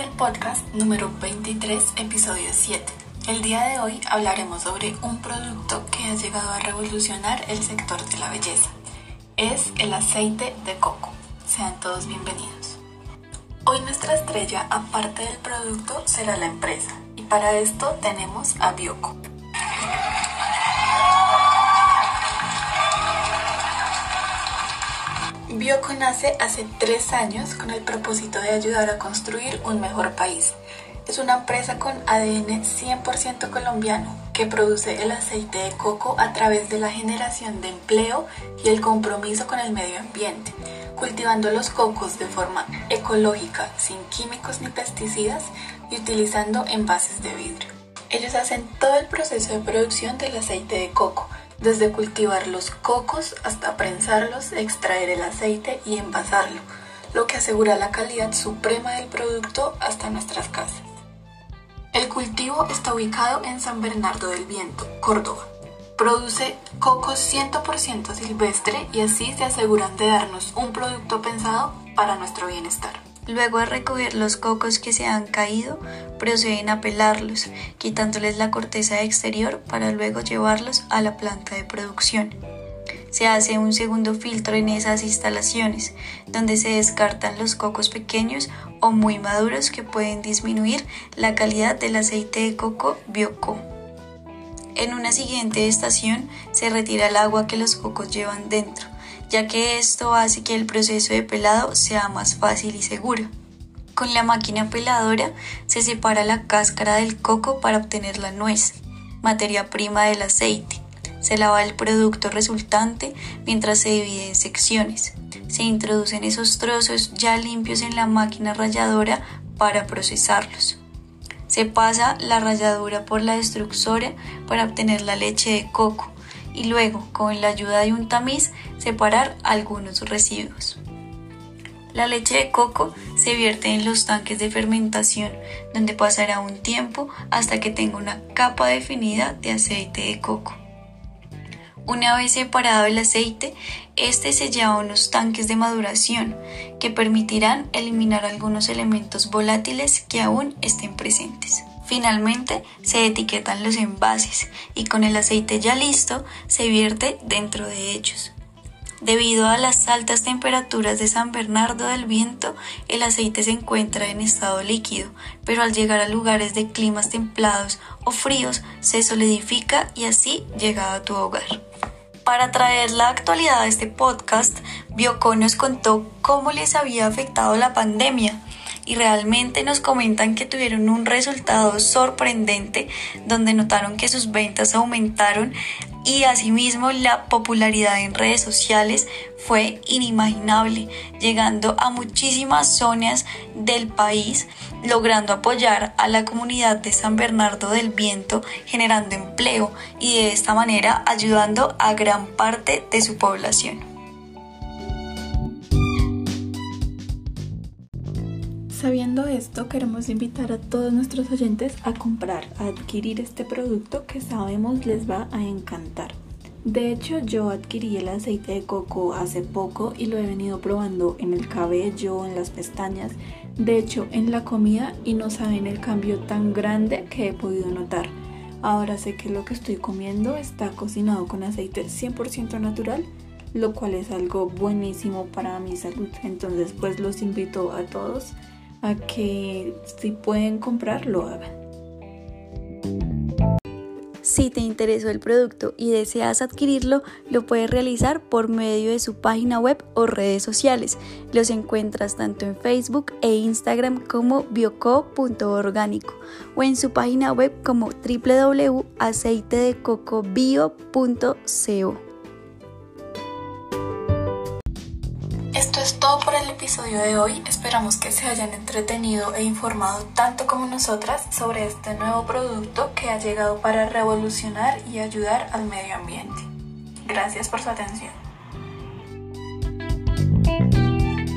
el podcast número 23, episodio 7. El día de hoy hablaremos sobre un producto que ha llegado a revolucionar el sector de la belleza. Es el aceite de coco. Sean todos bienvenidos. Hoy nuestra estrella, aparte del producto, será la empresa. Y para esto tenemos a Bioco. Bioco nace hace tres años con el propósito de ayudar a construir un mejor país. Es una empresa con ADN 100% colombiano que produce el aceite de coco a través de la generación de empleo y el compromiso con el medio ambiente, cultivando los cocos de forma ecológica, sin químicos ni pesticidas y utilizando envases de vidrio. Ellos hacen todo el proceso de producción del aceite de coco, desde cultivar los cocos hasta prensarlos, extraer el aceite y envasarlo, lo que asegura la calidad suprema del producto hasta nuestras casas. El cultivo está ubicado en San Bernardo del Viento, Córdoba. Produce cocos 100% silvestre y así se aseguran de darnos un producto pensado para nuestro bienestar. Luego de recoger los cocos que se han caído, proceden a pelarlos, quitándoles la corteza exterior para luego llevarlos a la planta de producción. Se hace un segundo filtro en esas instalaciones, donde se descartan los cocos pequeños o muy maduros que pueden disminuir la calidad del aceite de coco Bioco. En una siguiente estación se retira el agua que los cocos llevan dentro, ya que esto hace que el proceso de pelado sea más fácil y seguro. Con la máquina peladora se separa la cáscara del coco para obtener la nuez, materia prima del aceite. Se lava el producto resultante mientras se divide en secciones. Se introducen esos trozos ya limpios en la máquina ralladora para procesarlos. Se pasa la ralladura por la destructora para obtener la leche de coco y luego, con la ayuda de un tamiz, separar algunos residuos. La leche de coco se vierte en los tanques de fermentación, donde pasará un tiempo hasta que tenga una capa definida de aceite de coco. Una vez separado el aceite, este se lleva a unos tanques de maduración que permitirán eliminar algunos elementos volátiles que aún estén presentes. Finalmente se etiquetan los envases y con el aceite ya listo se vierte dentro de ellos. Debido a las altas temperaturas de San Bernardo del Viento, el aceite se encuentra en estado líquido, pero al llegar a lugares de climas templados o fríos se solidifica y así llega a tu hogar. Para traer la actualidad a este podcast, Bioco nos contó cómo les había afectado la pandemia y realmente nos comentan que tuvieron un resultado sorprendente donde notaron que sus ventas aumentaron y asimismo la popularidad en redes sociales fue inimaginable, llegando a muchísimas zonas del país, logrando apoyar a la comunidad de San Bernardo del Viento, generando empleo y de esta manera ayudando a gran parte de su población. Sabiendo esto, queremos invitar a todos nuestros oyentes a comprar, a adquirir este producto que sabemos les va a encantar. De hecho, yo adquirí el aceite de coco hace poco y lo he venido probando en el cabello, en las pestañas, de hecho en la comida y no saben el cambio tan grande que he podido notar. Ahora sé que lo que estoy comiendo está cocinado con aceite 100% natural, lo cual es algo buenísimo para mi salud. Entonces, pues los invito a todos a que si pueden comprar, lo hagan. Si te interesó el producto y deseas adquirirlo, lo puedes realizar por medio de su página web o redes sociales. Los encuentras tanto en Facebook e Instagram como bioco.orgánico o en su página web como www.aceitedecocobio.co. todo por el episodio de hoy. Esperamos que se hayan entretenido e informado tanto como nosotras sobre este nuevo producto que ha llegado para revolucionar y ayudar al medio ambiente. Gracias por su atención.